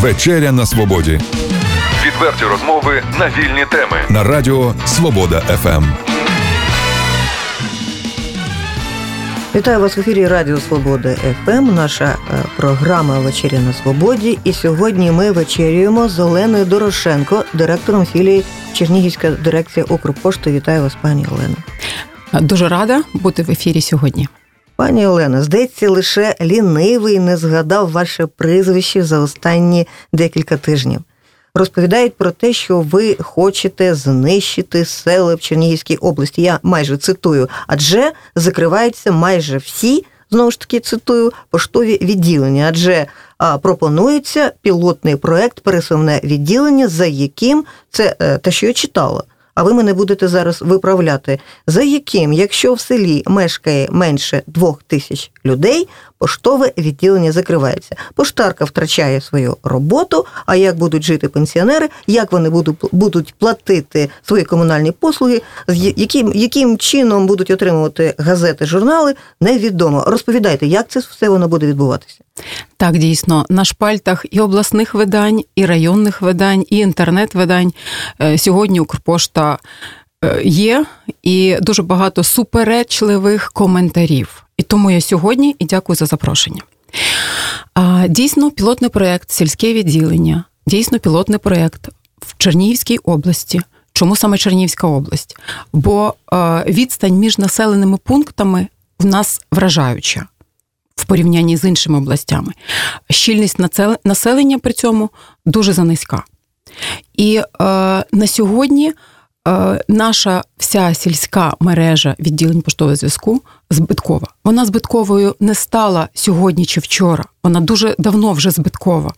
Вечеря на свободі. Відверті розмови на вільні теми на Радіо Свобода ФМ. Вітаю вас в ефірі Радіо Свобода ФМ. Наша е, програма Вечеря на Свободі. І сьогодні ми вечерюємо з Оленою Дорошенко, директором філії Чернігівська дирекція Укрпошти. Вітаю вас, пані Олено. Дуже рада бути в ефірі сьогодні. Пані Олено, здається, лише лінивий не згадав ваше прізвище за останні декілька тижнів. Розповідають про те, що ви хочете знищити села в Чернігівській області. Я майже цитую, адже закриваються майже всі, знову ж таки цитую, поштові відділення, адже а, пропонується пілотний проект пересувне відділення, за яким це е, те, що я читала а ви мене будете зараз виправляти, за яким, якщо в селі мешкає менше двох тисяч людей, поштове відділення закривається. Поштарка втрачає свою роботу. А як будуть жити пенсіонери, як вони будуть платити свої комунальні послуги, яким яким чином будуть отримувати газети, журнали, невідомо. Розповідайте, як це все воно буде відбуватися. Так, дійсно, на шпальтах і обласних видань, і районних видань, і інтернет-видань е, сьогодні Укрпошта е, є, і дуже багато суперечливих коментарів. І тому я сьогодні і дякую за запрошення. Дійсно, пілотний проєкт Сільське відділення, дійсно, пілотний проєкт в Чернігівській області. Чому саме Чернігівська область? Бо е, відстань між населеними пунктами в нас вражаюча в порівнянні з іншими областями. Щільність населення при цьому дуже занизька. І е, на сьогодні е, наша вся сільська мережа відділень поштового зв'язку збиткова. Вона збитковою не стала сьогодні чи вчора. Вона дуже давно вже збиткова.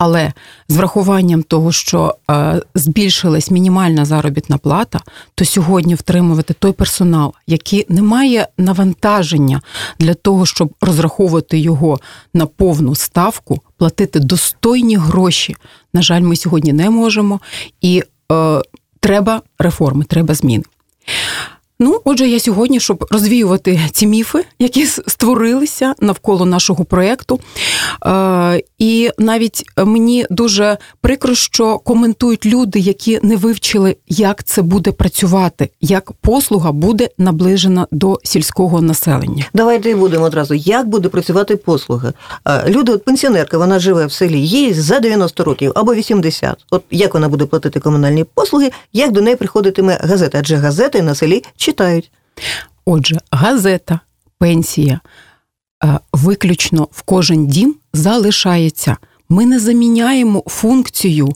Але з врахуванням того, що е, збільшилась мінімальна заробітна плата, то сьогодні втримувати той персонал, який не має навантаження для того, щоб розраховувати його на повну ставку, платити достойні гроші. На жаль, ми сьогодні не можемо, і е, треба реформи, треба зміни. Ну, отже, я сьогодні, щоб розвіювати ці міфи, які створилися навколо нашого проєкту. Е, і навіть мені дуже прикро, що коментують люди, які не вивчили, як це буде працювати, як послуга буде наближена до сільського населення. Давайте будемо одразу. Як буде працювати послуга? Е, люди, от пенсіонерка, вона живе в селі, їй за 90 років або 80. От як вона буде платити комунальні послуги, як до неї приходитиме газета? Адже газети на селі читають. Отже, газета, пенсія е, виключно в кожен дім залишається. Ми не заміняємо функцію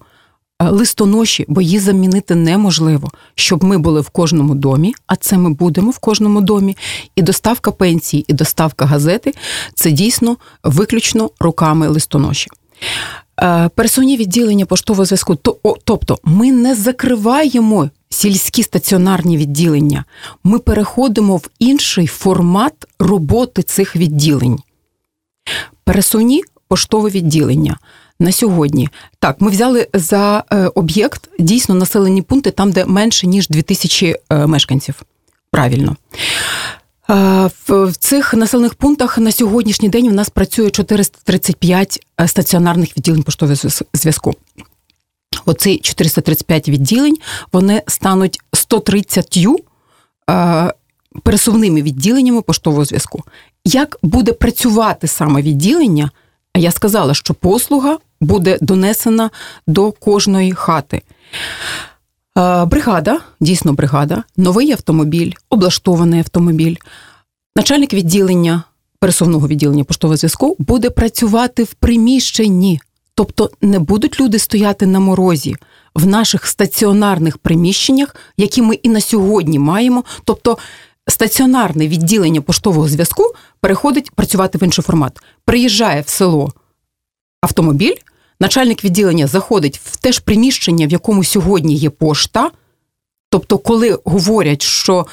е, листоноші, бо її замінити неможливо, щоб ми були в кожному домі, а це ми будемо в кожному домі. І доставка пенсії, і доставка газети це дійсно виключно руками листоноші. Е, персонні відділення поштового зв'язку, тобто ми не закриваємо сільські стаціонарні відділення, ми переходимо в інший формат роботи цих відділень. Пересувні поштове відділення. На сьогодні так, ми взяли за е, об'єкт дійсно населені пункти там, де менше ніж 2000 е, мешканців. Правильно. Е, в цих населених пунктах на сьогоднішній день у нас працює 435 стаціонарних відділень поштового зв'язку. Оці 435 відділень вони стануть 130 е, пересувними відділеннями поштового зв'язку. Як буде працювати саме відділення? Я сказала, що послуга буде донесена до кожної хати. Е, бригада, дійсно бригада, новий автомобіль, облаштований автомобіль, начальник відділення пересувного відділення поштового зв'язку буде працювати в приміщенні. Тобто не будуть люди стояти на морозі в наших стаціонарних приміщеннях, які ми і на сьогодні маємо. Тобто стаціонарне відділення поштового зв'язку переходить працювати в інший формат. Приїжджає в село автомобіль, начальник відділення заходить в те ж приміщення, в якому сьогодні є пошта. Тобто, коли говорять, що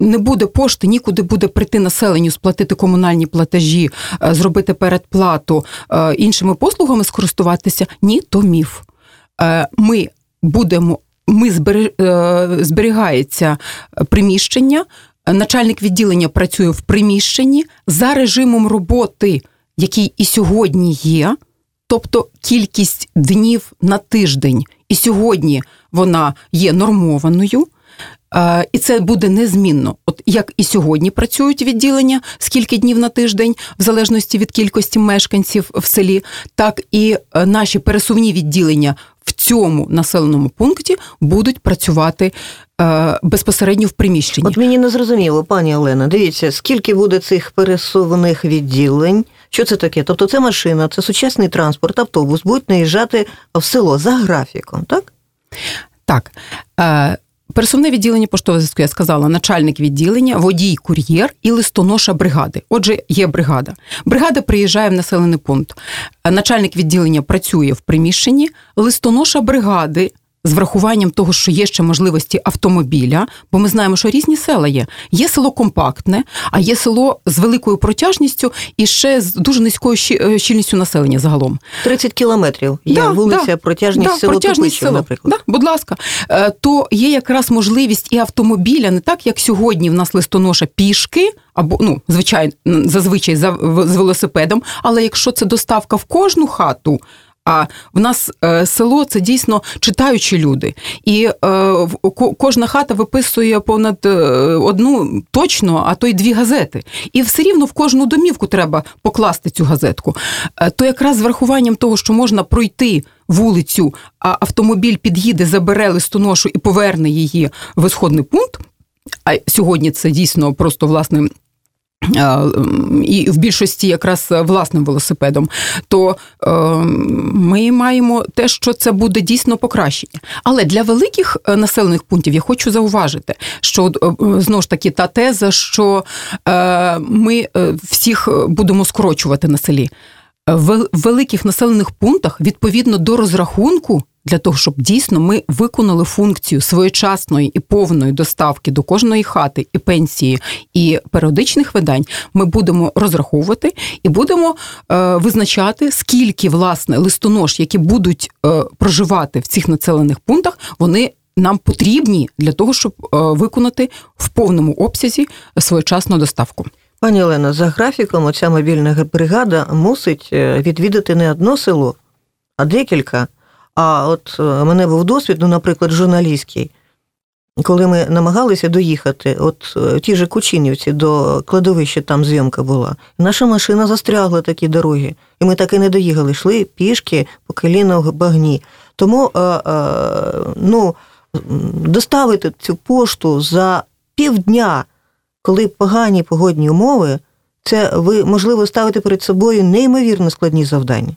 не буде пошти, нікуди буде прийти населенню, сплатити комунальні платежі, е, зробити передплату е, іншими послугами скористуватися. Ні, то міф. Ми будемо, ми зберігається приміщення. Начальник відділення працює в приміщенні за режимом роботи, який і сьогодні є. тобто кількість днів на тиждень. І сьогодні вона є нормованою. Е, І це буде незмінно. От як і сьогодні працюють відділення, скільки днів на тиждень, в залежності від кількості мешканців в селі, так і е, наші пересувні відділення в цьому населеному пункті будуть працювати е, безпосередньо в приміщенні. От мені не зрозуміло, пані Олена, дивіться, скільки буде цих пересувних відділень. Що це таке? Тобто це машина, це сучасний транспорт, автобус будуть наїжджати в село за графіком, так? Так. Пересувне відділення поштового зв'язку я сказала, начальник відділення, водій, кур'єр і листоноша бригади. Отже, є бригада. Бригада приїжджає в населений пункт. Начальник відділення працює в приміщенні, листоноша бригади. З врахуванням того, що є ще можливості автомобіля, бо ми знаємо, що різні села є. Є село компактне, а є село з великою протяжністю і ще з дуже низькою е, щільністю населення загалом. 30 кілометрів є вулиця, протяжність село протяжність Тупичів, село. наприклад. Да, будь ласка, Е, то є якраз можливість і автомобіля, не так як сьогодні в нас листоноша пішки. Або ну, звичайно, зазвичай за з велосипедом. Але якщо це доставка в кожну хату, а в нас е, село це дійсно читаючі люди, і е, в- ко- кожна хата виписує понад е, одну точно, а то й дві газети. І все рівно в кожну домівку треба покласти цю газетку. То якраз з врахуванням того, що можна пройти вулицю, а автомобіль під'їде, забере листоношу і поверне її в ісходний пункт. А сьогодні це дійсно просто власне. І в більшості якраз власним велосипедом, то е, ми маємо те, що це буде дійсно покращення. Але для великих е, населених пунктів я хочу зауважити, що е, знову ж таки та теза, що ми всіх будемо скорочувати на селі. В великих населених пунктах відповідно до розрахунку. Для того, щоб дійсно ми виконали функцію своєчасної і повної доставки до кожної хати і пенсії і періодичних видань, ми будемо розраховувати і будемо е, визначати, скільки власне листонож, які будуть е, проживати в цих населених пунктах, вони нам потрібні для того, щоб е, виконати в повному обсязі своєчасну доставку. Пані Олена, за графіком оця мобільна бригада мусить е, відвідати не одно село, а декілька. А от е, у мене був досвід, ну, наприклад, журналістський, коли ми намагалися доїхати, от е, ті же Кучинівці до кладовища, там зйомка була. Наша машина застрягла такі дороги, і ми так і не доїхали, йшли пішки по коліна в багні. Тому е, е, ну, доставити цю пошту за півдня, коли погані погодні умови, це ви, можливо, ставите перед собою неймовірно складні завдання.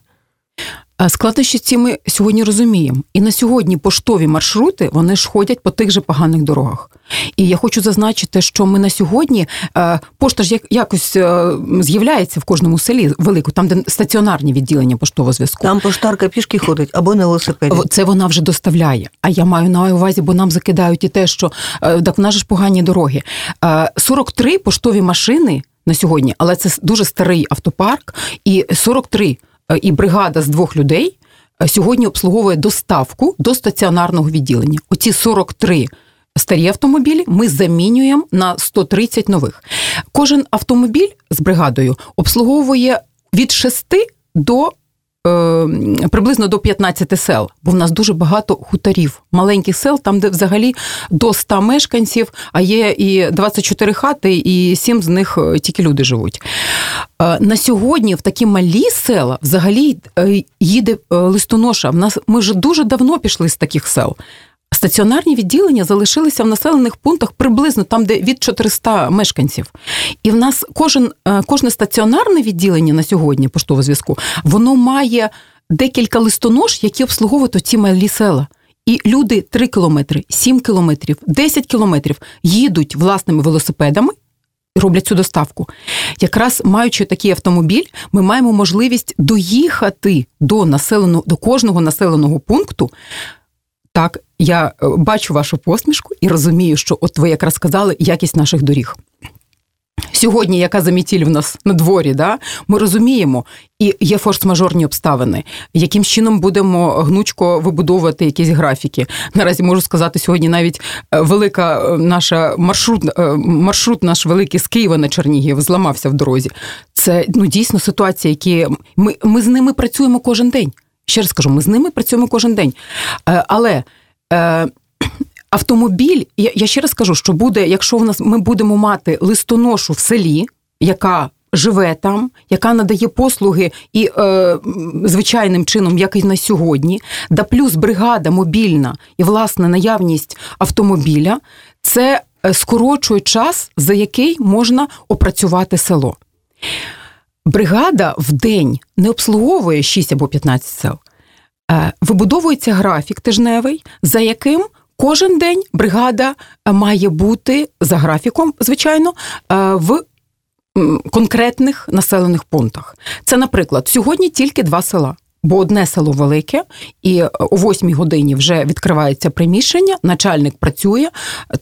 А Складнощі ці ми сьогодні розуміємо. І на сьогодні поштові маршрути вони ж ходять по тих же поганих дорогах. І я хочу зазначити, що ми на сьогодні е, пошта ж як- якось е, з'являється в кожному селі велику, там де стаціонарні відділення поштового зв'язку. Там поштарка пішки ходить або на велосипеді. Це вона вже доставляє. А я маю на увазі, бо нам закидають і те, що е, так в нас ж погані дороги. Е, 43 поштові машини на сьогодні, але це дуже старий автопарк, і 43 е, і бригада з двох людей е, сьогодні обслуговує доставку до стаціонарного відділення. Оці 43 старі автомобілі ми замінюємо на 130 нових. Кожен автомобіль з бригадою обслуговує від 6 до е, приблизно до 15 сел, бо в нас дуже багато хуторів, маленьких сел, там, де взагалі до 100 мешканців, а є і 24 хати, і 7 з них е, тільки люди живуть. Е, На сьогодні в такі малі села взагалі е, їде листоноша. В нас ми вже дуже давно пішли з таких сел. Стаціонарні відділення залишилися в населених пунктах приблизно там, де від 400 мешканців. І в нас кожен, е, кожне стаціонарне відділення на сьогодні поштового зв'язку, воно має декілька листонож, які обслуговують оці малі села. І люди 3 кілометри, 7 кілометрів, 10 кілометрів їдуть власними велосипедами і роблять цю доставку. Якраз маючи такий автомобіль, ми маємо можливість доїхати до населеного до кожного населеного пункту. Так, я е, бачу вашу посмішку і розумію, що от ви якраз сказали якість наших доріг. Сьогодні, яка замітіль в нас на дворі, да? ми розуміємо, і є форс-мажорні обставини, яким чином будемо гнучко вибудовувати якісь графіки. Наразі можу сказати, сьогодні навіть е, велика е, наша маршрут, маршрут наш великий з Києва на Чернігів зламався в дорозі. Це ну дійсно ситуація, які ми, ми з ними працюємо кожен день. Ще раз кажу, ми з ними працюємо кожен день. Але автомобіль, я, я ще раз кажу, що буде, якщо в нас ми будемо мати листоношу в селі, яка живе там, яка надає послуги і е, звичайним чином, як і на сьогодні, да плюс бригада мобільна і власне наявність автомобіля, це е, скорочує час, за який можна опрацювати село. Бригада в день не обслуговує 6 або 15 сел. Е, вибудовується графік тижневий, за яким Кожен день бригада е, має бути за графіком, звичайно, е, в конкретних населених пунктах. Це, наприклад, сьогодні тільки два села. Бо одне село велике, і о 8 годині вже відкривається приміщення, начальник працює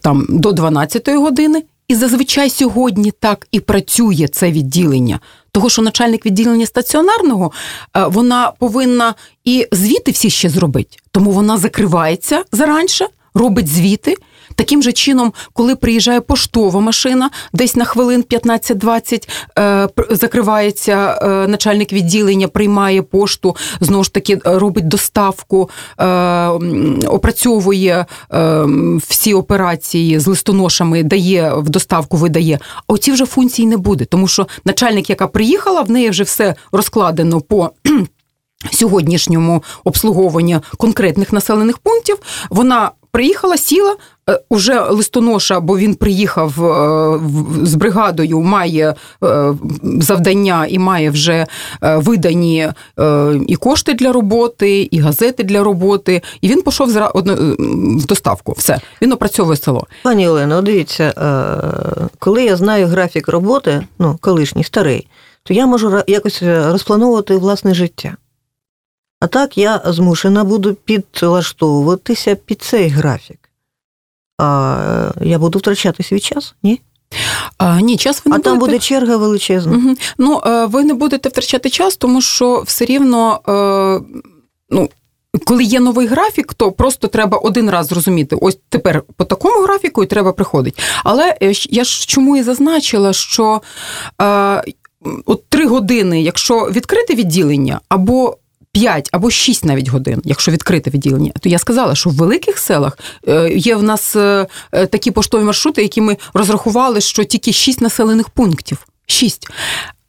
там до 12 години, і зазвичай сьогодні так і працює це відділення. Того, що начальник відділення стаціонарного, вона повинна і звіти всі ще зробити, тому вона закривається заранше робить звіти. Таким же чином, коли приїжджає поштова машина, десь на хвилин 15-20 е, закривається е, начальник відділення, приймає пошту, знову ж таки робить доставку, е, опрацьовує е, всі операції з листоношами, дає в доставку, видає. А оці вже функції не буде, тому що начальник, яка приїхала, в неї вже все розкладено по. Сьогоднішньому обслуговуванню конкретних населених пунктів вона приїхала, сіла. Е, уже листоноша, бо він приїхав е, з бригадою, має е, завдання і має вже видані і кошти для роботи, і газети для роботи. І він пішов в доставку. Все, він опрацьовує село. Пані Олено, дивіться, коли я знаю графік роботи, ну колишній старий, то я можу якось розплановувати власне життя. А так я змушена буду підлаштовуватися під цей графік. А Я буду втрачати свій час, ні? А, Ні, час ви не а будете... там буде черга величезна. Угу. Ну, е, ви не будете втрачати час, тому що все рівно. Е, ну, коли є новий графік, то просто треба один раз зрозуміти, ось тепер по такому графіку і треба приходити. Але е, я ж чому і зазначила, що е, от три години, якщо відкрите відділення, або 5 або 6 навіть годин, якщо відкрите відділення, то я сказала, що в великих селах е, є в нас е, е, такі поштові маршрути, які ми розрахували, що тільки 6 населених пунктів. 6.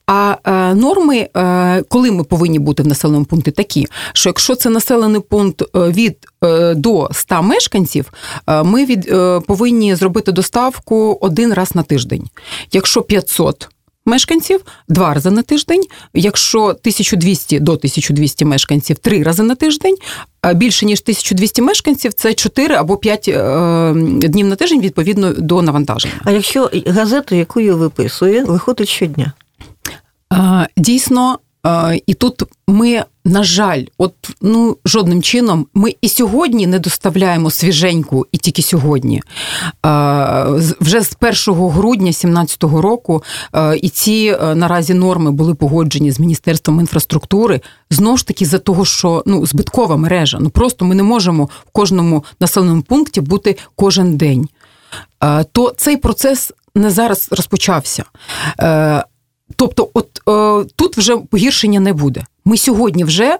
А е, норми, е, коли ми повинні бути в населеному пункті, такі, що якщо це населений пункт від е, до 100 мешканців, ми від повинні зробити доставку один раз на тиждень. Якщо 500 мешканців два рази на тиждень. Якщо 1200 до 1200 мешканців три рази на тиждень, а більше ніж 1200 мешканців це 4 або 5 е, днів на тиждень відповідно до навантаження. А якщо газету, яку я виписує, виходить щодня? Дійсно, і тут ми, на жаль, от ну жодним чином ми і сьогодні не доставляємо свіженьку, і тільки сьогодні. Вже з 1 грудня 2017 року і ці е, наразі норми були погоджені з Міністерством інфраструктури. Знову ж таки, за того, що ну збиткова мережа. Ну просто ми не можемо в кожному населеному пункті бути кожен день. То цей процес не зараз розпочався. Тобто, от е, тут вже погіршення не буде. Ми сьогодні вже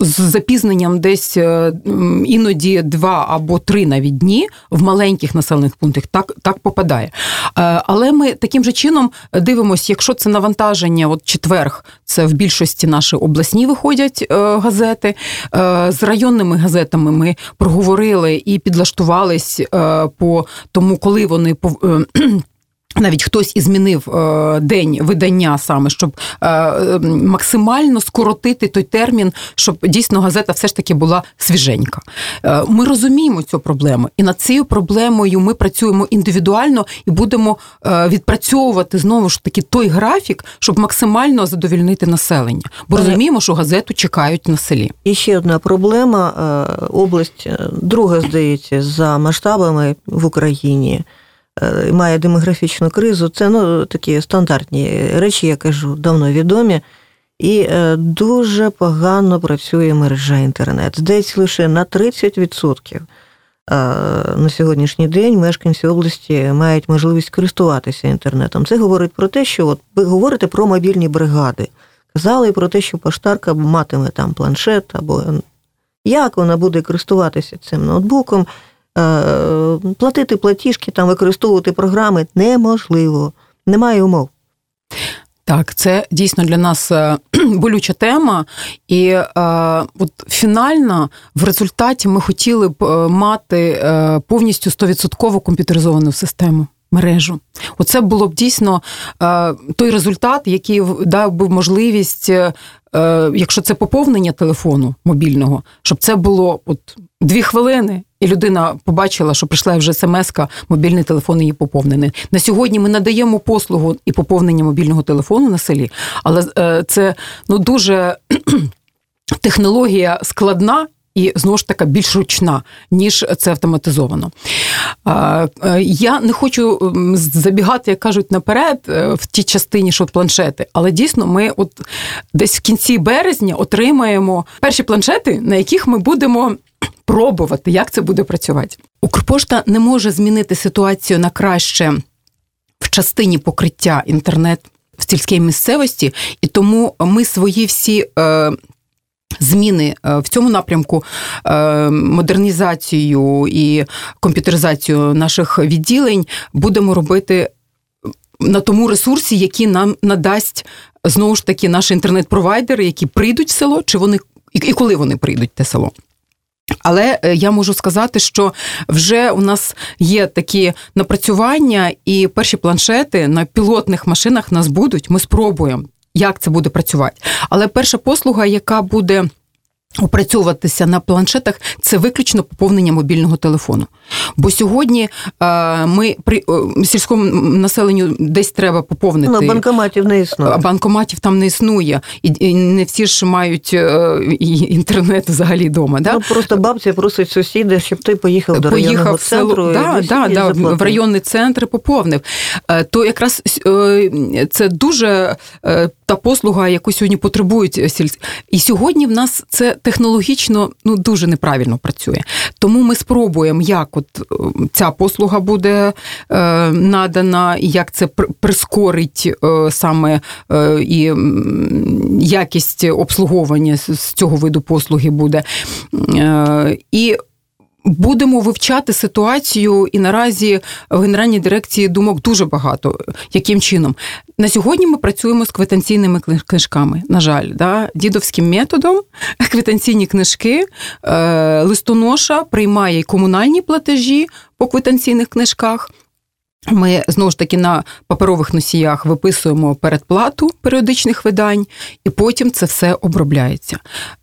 з запізненням десь е, іноді два або три навіть дні в маленьких населених пунктах так так попадає. Е, але ми таким же чином дивимося, якщо це навантаження, от четверг, це в більшості наші обласні виходять е, газети. З районними газетами ми проговорили і підлаштувались по тому, коли вони навіть хтось і змінив е, день видання саме, щоб е, максимально скоротити той термін, щоб дійсно газета все ж таки була свіженька. Е, ми розуміємо цю проблему, і над цією проблемою ми працюємо індивідуально і будемо відпрацьовувати знову ж таки той графік, щоб максимально задовільнити населення. Бо розуміємо, що газету чекають на селі. І ще одна проблема: область друга здається за масштабами в Україні. Е, має демографічну кризу. Це ну, такі стандартні речі, я кажу, давно відомі. І е, дуже погано працює мережа інтернет. Здається, лише на 30% на сьогоднішній день мешканці області мають можливість користуватися інтернетом. Це говорить про те, що от ви говорите про мобільні бригади. Казали про те, що поштарка матиме там планшет, або як вона буде користуватися цим ноутбуком, е, платити платіжки, там використовувати програми неможливо, немає умов. Так, це дійсно для нас е, болюча тема, і е, от фінально в результаті ми хотіли б е, мати е, повністю 100% комп'ютеризовану систему. Мережу, оце було б дійсно е, той результат, який дав би можливість, е, якщо це поповнення телефону мобільного, щоб це було от дві хвилини, і людина побачила, що прийшла вже смс-ка, мобільний телефон її поповнений. На сьогодні ми надаємо послугу і поповнення мобільного телефону на селі, але е, це ну дуже технологія складна. І знову ж таки більш ручна, ніж це автоматизовано. Е, я не хочу забігати, як кажуть, наперед е, в тій частині, що планшети, але дійсно ми от десь в кінці березня отримаємо перші планшети, на яких ми будемо пробувати, як це буде працювати. Укрпошта не може змінити ситуацію на краще в частині покриття інтернет в сільській місцевості, і тому ми свої всі. Е, Зміни е, в цьому напрямку е, модернізацію і комп'ютеризацію наших відділень будемо робити на тому ресурсі, який нам надасть знову ж таки наші інтернет-провайдери, які прийдуть в село, чи вони і коли вони прийдуть в те село. Але е, я можу сказати, що вже у нас є такі напрацювання, і перші планшети на пілотних машинах нас будуть. Ми спробуємо, як це буде працювати. Але перша послуга, яка буде опрацьовуватися на планшетах, це виключно поповнення мобільного телефону. Бо сьогодні е, ми при сільському населенню десь треба поповнити. Ну, банкоматів не існує. Банкоматів там не існує, і не всі ж мають е, інтернет взагалі вдома. Да? Ну, Просто бабця просить сусіда, щоб ти поїхав до поїхав районного в село, центру. Да, і да, да, в районний центр поповнив. Е, то якраз це дуже та послуга, яку сьогодні потребують сільські. І сьогодні в нас це технологічно ну дуже неправильно працює. Тому ми спробуємо, як от е, ця послуга буде е, надана, і як це прискорить е, саме і якість обслуговування з цього виду послуги буде. І Будемо вивчати ситуацію, і наразі в Генеральній дирекції думок дуже багато. Яким чином? На сьогодні ми працюємо з квитанційними книжками. На жаль, да? дідовським методом квитанційні книжки, е, листоноша приймає комунальні платежі по квитанційних книжках. Ми знову ж таки на паперових носіях виписуємо передплату періодичних видань, і потім це все обробляється.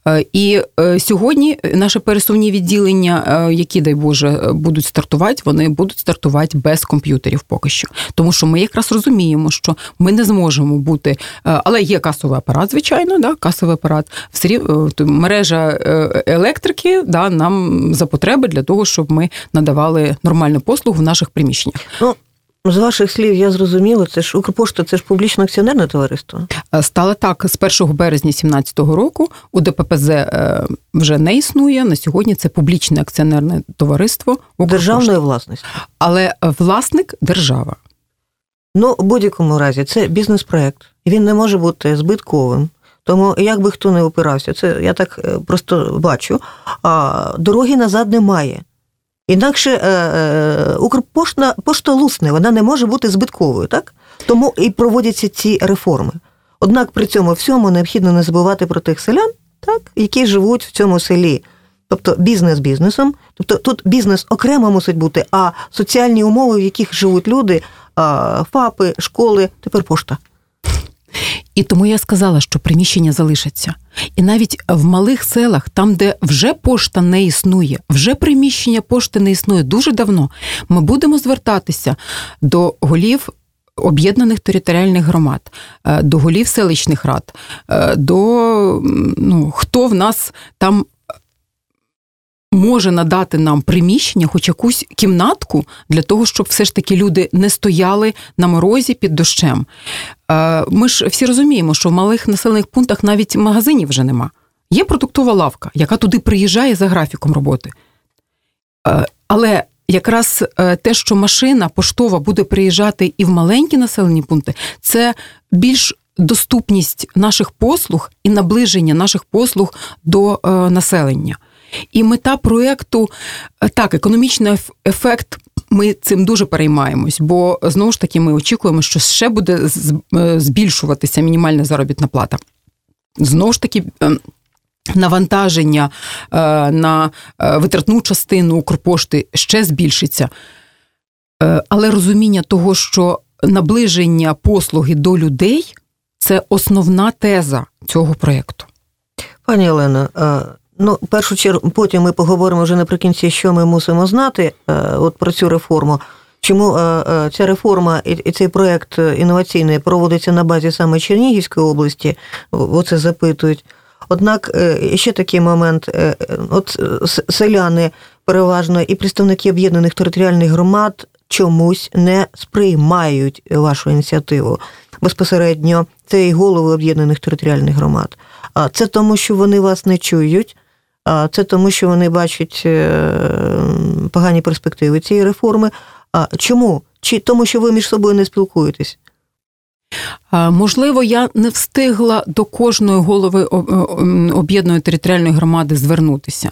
Е, і е, сьогодні наші пересувні відділення, е, які, дай Боже, будуть стартувати, вони будуть стартувати без комп'ютерів поки що. Тому що ми якраз розуміємо, що ми не зможемо бути, але є касовий апарат, звичайно, да, касовий апарат, все мережа електрики да, нам за потреби для того, щоб ми надавали нормальну послугу в наших приміщеннях. З ваших слів я зрозуміла, це ж Укрпошта, це ж публічно акціонерне товариство. Е, стало так з 1 березня 2017 року. У ДППЗ е, вже не існує. На сьогодні це публічне акціонерне товариство Укрпошта. державної власності, але власник держава. Ну, в будь-якому разі, це бізнес-проект. Він не може бути збитковим. Тому як би хто не опирався, це я так е, просто бачу. Дороги назад немає. Інакше е, е, Укрпошта пошта лусне, вона не може бути збитковою, так? Тому і проводяться ці реформи. Однак при цьому всьому необхідно не забувати про тих селян, так, які живуть в цьому селі. Тобто бізнес бізнесом, тобто тут бізнес окремо мусить бути, а соціальні умови, в яких живуть люди, ФАПи, школи, тепер пошта. І тому я сказала, що приміщення залишаться. І навіть в малих селах, там, де вже пошта не існує, вже приміщення пошти не існує дуже давно. Ми будемо звертатися до голів. Об'єднаних територіальних громад, е, до голів селищних рад, е, до ну, хто в нас там може надати нам приміщення, хоч якусь кімнатку, для того, щоб все ж таки люди не стояли на морозі під дощем. Е, ми ж всі розуміємо, що в малих населених пунктах навіть магазинів вже нема. Є продуктова лавка, яка туди приїжджає за графіком роботи. Е, але якраз е, те, що машина поштова буде приїжджати і в маленькі населені пункти, це більш доступність наших послуг і наближення наших послуг до населення. І мета проєкту так, економічний ефект. Ми цим дуже переймаємось, бо знову ж таки ми очікуємо, що ще буде збільшуватися мінімальна заробітна плата. Знову ж таки, ем, навантаження е, на е, витратну частину Укрпошти ще збільшиться. Е, але розуміння того, що наближення послуги до людей це основна теза цього проєкту. Пані Олено, ну, першу чергу, потім ми поговоримо вже наприкінці, що ми мусимо знати от про цю реформу. Чому ця реформа і цей проєкт інноваційний проводиться на базі саме Чернігівської області? Оце запитують. Однак е, ще такий момент: е, от селяни переважно і представники об'єднаних територіальних громад чомусь не сприймають вашу ініціативу. Безпосередньо це і голови об'єднаних територіальних громад. А це тому, що вони вас не чують. А це тому, що вони бачать е, погані перспективи цієї реформи. А чому? Чи тому, що ви між собою не спілкуєтесь? Можливо, я не встигла до кожної голови об'єднаної територіальної громади звернутися,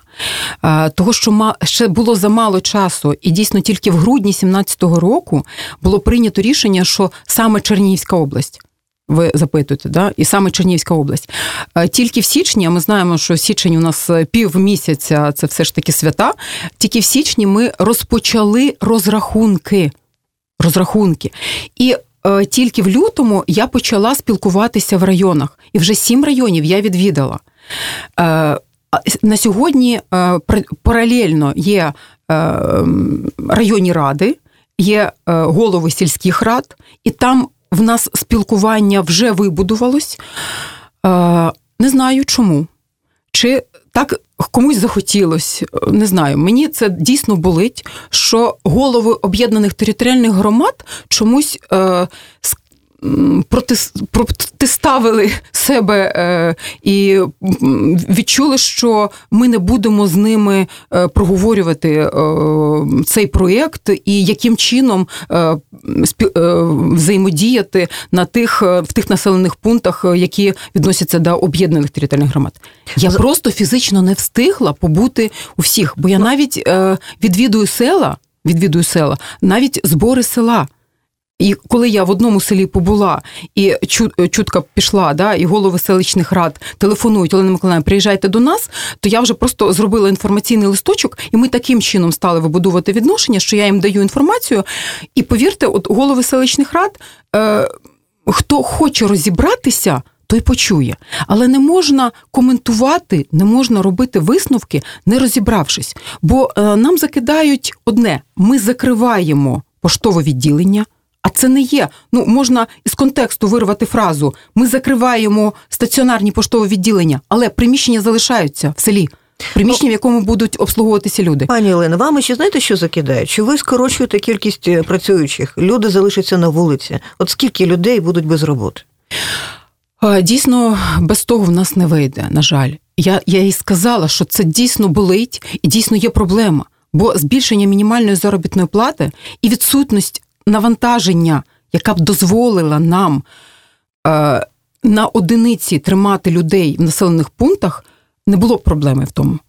того що ще було замало часу, і дійсно тільки в грудні 2017 року було прийнято рішення, що саме Чернігівська область. Ви запитуєте, да? і саме Чернігівська область. Тільки в січні, а ми знаємо, що січень у нас півмісяця це все ж таки свята. Тільки в січні ми розпочали розрахунки. Розрахунки. І Е, тільки в лютому я почала спілкуватися в районах, і вже сім районів я відвідала. Е, на сьогодні е, паралельно є районні ради, є голови сільських рад, і там в нас спілкування вже вибудувалось. Не знаю чому. Чи так комусь захотілось, не знаю. Мені це дійсно болить, що голови об'єднаних територіальних громад чомусь е, протиставили себе е, і відчули, що ми не будемо з ними е, проговорювати е, цей проєкт і яким чином взаємодіяти на тих в тих населених пунктах, які відносяться до об'єднаних територіальних громад. Я просто фізично не встигла побути у всіх, бо я навіть відвідую села, відвідую села, навіть збори села. І коли я в одному селі побула і чутка пішла, да, і голови селищних рад телефонують, Олена Миколаївна, приїжджайте до нас, то я вже просто зробила інформаційний листочок, і ми таким чином стали вибудувати відношення, що я їм даю інформацію. І повірте, от голови селищних рад, е, хто хоче розібратися. Той почує, але не можна коментувати, не можна робити висновки, не розібравшись. Бо е, нам закидають одне: ми закриваємо поштове відділення. А це не є. Ну можна із контексту вирвати фразу: ми закриваємо стаціонарні поштові відділення, але приміщення залишаються в селі. Приміщення, в якому будуть обслуговуватися люди, пані Олена, вам ще знаєте, що закидають? Що ви скорочуєте кількість е, працюючих? Люди залишаться на вулиці. От скільки людей будуть без роботи? Дійсно, без того в нас не вийде. На жаль, я я їй сказала, що це дійсно болить і дійсно є проблема. Бо збільшення мінімальної заробітної плати і відсутність навантаження, яка б дозволила нам е, на одиниці тримати людей в населених пунктах, не було б проблеми в тому.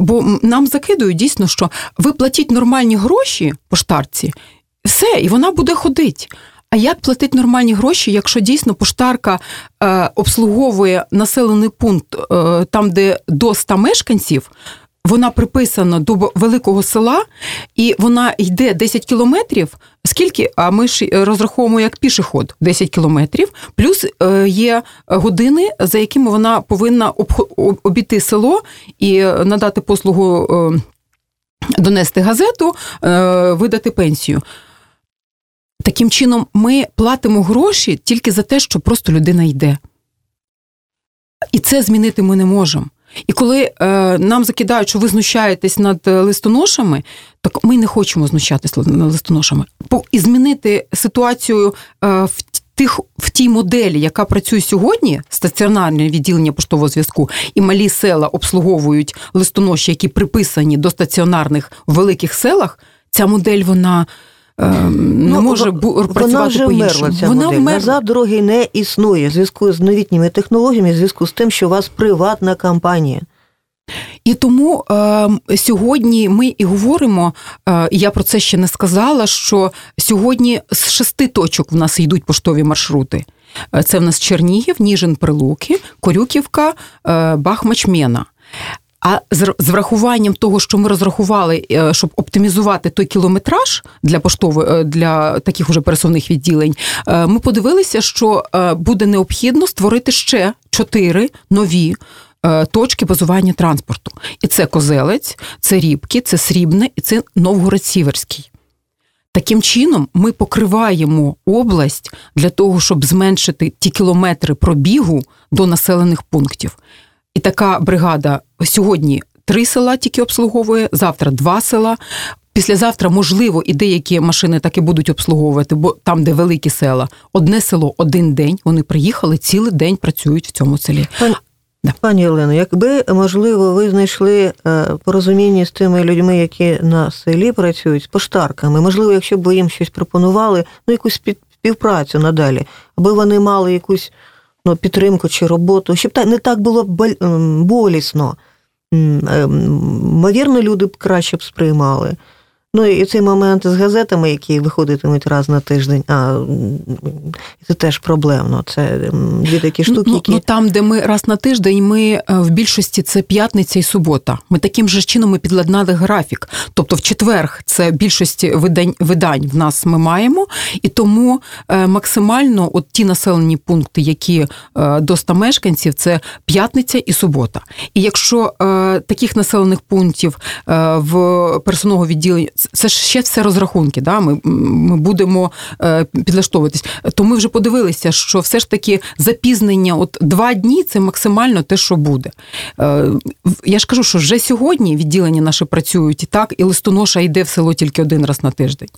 Бо нам закидують дійсно, що ви платіть нормальні гроші поштарці, все, і вона буде ходити. А як платити нормальні гроші, якщо дійсно поштарка е, обслуговує населений пункт е, там, де до 100 мешканців, вона приписана до великого села, і вона йде 10 кілометрів. Скільки? А ми ж розраховуємо як пішоход 10 кілометрів, плюс е, є години, за якими вона повинна обійти село і надати послугу, е, донести газету, е, видати пенсію. Таким чином, ми платимо гроші тільки за те, що просто людина йде. І це змінити ми не можемо. І коли е, нам закидають, що ви знущаєтесь над е, листоношами, так ми не хочемо знущатися над листоношами. І змінити ситуацію е, в тих в тій моделі, яка працює сьогодні, стаціонарне відділення поштового зв'язку, і малі села обслуговують листоноші, які приписані до стаціонарних в великих селах. Ця модель вона. Ем, не ну, може працювати вона вже по-іншому. Ця вона модель. Назад дороги не існує в зв'язку з новітніми технологіями, в зв'язку з тим, що у вас приватна компанія. І тому е, сьогодні ми і говоримо, е, я про це ще не сказала. Що сьогодні з шести точок в нас йдуть поштові маршрути. Е, це в нас Чернігів, Ніжин, Прилуки, Корюківка, е, Бахмачмена. А з врахуванням того, що ми розрахували, е, щоб оптимізувати той кілометраж для поштової е, для таких уже пересувних відділень, е, ми подивилися, що буде необхідно створити ще чотири нові. Точки базування транспорту. І це Козелець, це Рібки, це Срібне і це Новгород-Сіверський. Таким чином, ми покриваємо область для того, щоб зменшити ті кілометри пробігу до населених пунктів. І така бригада сьогодні три села тільки обслуговує, завтра два села. Післязавтра, можливо, і деякі машини так і будуть обслуговувати, бо там, де великі села, одне село, один день. Вони приїхали, цілий день працюють в цьому селі. Пані, да. пані Олено, якби можливо, ви знайшли е, порозуміння з тими людьми, які на селі працюють з поштарками, можливо, якщо б ви їм щось пропонували, ну якусь співпрацю надалі, аби вони мали якусь підтримку чи роботу, щоб не так було болісно. Ймовірно, люди б краще б сприймали. Ну і цей момент з газетами, які виходитимуть раз на тиждень, а це теж проблемно. Це дві такі ну, штуки. Ну, які... ну там, де ми раз на тиждень, ми е, в більшості це п'ятниця і субота. Ми таким же чином ми підладнали графік. Тобто, в четверг це більшості видань видань в нас ми маємо, і тому е, максимально от ті населені пункти, які е, до 100 мешканців, це п'ятниця і субота. І якщо таких населених пунктів в персонного відділення це ж ще все розрахунки. Да? Ми ми будемо е, підлаштовуватись. То ми вже подивилися, що все ж таки запізнення, от два дні це максимально те, що буде. Е, я ж кажу, що вже сьогодні відділення наші працюють і так, і листоноша йде в село тільки один раз на тиждень.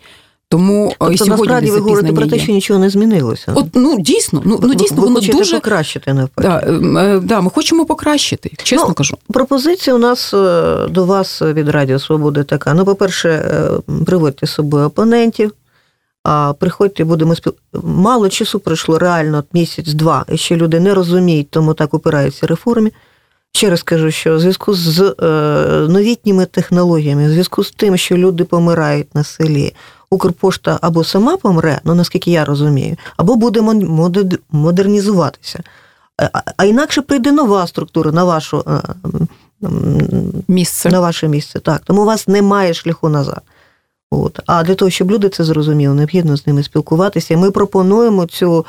Тому тобто, сьогодні насправді ви говорите про те, що нічого не змінилося. От ну дійсно, ну ну дійсно ви воно дуже покращити навпаки. Да, е, да, Ми хочемо покращити, чесно ну, кажу. Пропозиція у нас е, до вас від Радіо Свободи така. Ну, по-перше, е, приводьте з собою опонентів. А приходьте, будемо спіл... Мало часу пройшло реально місяць-два, і ще люди не розуміють, тому так опираються реформі. Ще раз кажу, що в зв'язку з е, новітніми технологіями, в зв'язку з тим, що люди помирають на селі, Укрпошта або сама помре, ну наскільки я розумію, або буде модернізуватися. А інакше прийде нова структура на вашу е, місце. На ваше місце. Так, Тому у вас немає шляху назад. От. А для того, щоб люди це зрозуміли, необхідно з ними спілкуватися. Ми пропонуємо цю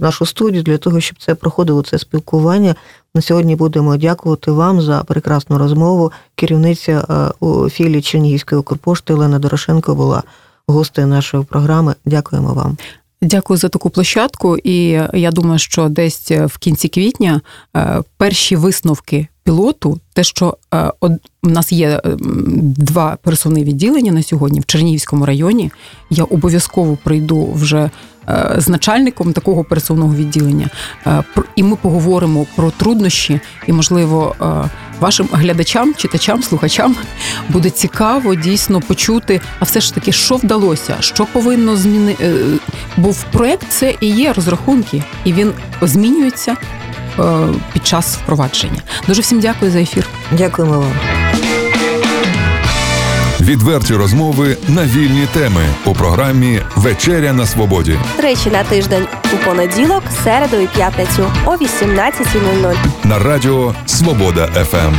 нашу студію для того, щоб це проходило це спілкування. На сьогодні будемо дякувати вам за прекрасну розмову. Керівниця у філії Чернігівської Укрпошти Олена Дорошенко була гостею нашої програми. Дякуємо вам. Дякую за таку площадку, і я думаю, що десь в кінці квітня е, перші висновки пілоту, те, що е, у нас є е, два пересувні відділення на сьогодні в Чернігівському районі, я обов'язково прийду вже Е, з начальником такого пересувного відділення, і ми поговоримо про труднощі, і, можливо, вашим глядачам, читачам, слухачам буде цікаво дійсно почути, а все ж таки, що вдалося, що повинно змінити. Бо в проект це і є розрахунки, і він змінюється під час впровадження. Дуже всім дякую за ефір. Дякуємо вам. Відверті розмови на вільні теми у програмі Вечеря на Свободі. Речі на тиждень у понеділок, середу і п'ятницю о 18.00 на радіо Свобода ФМ.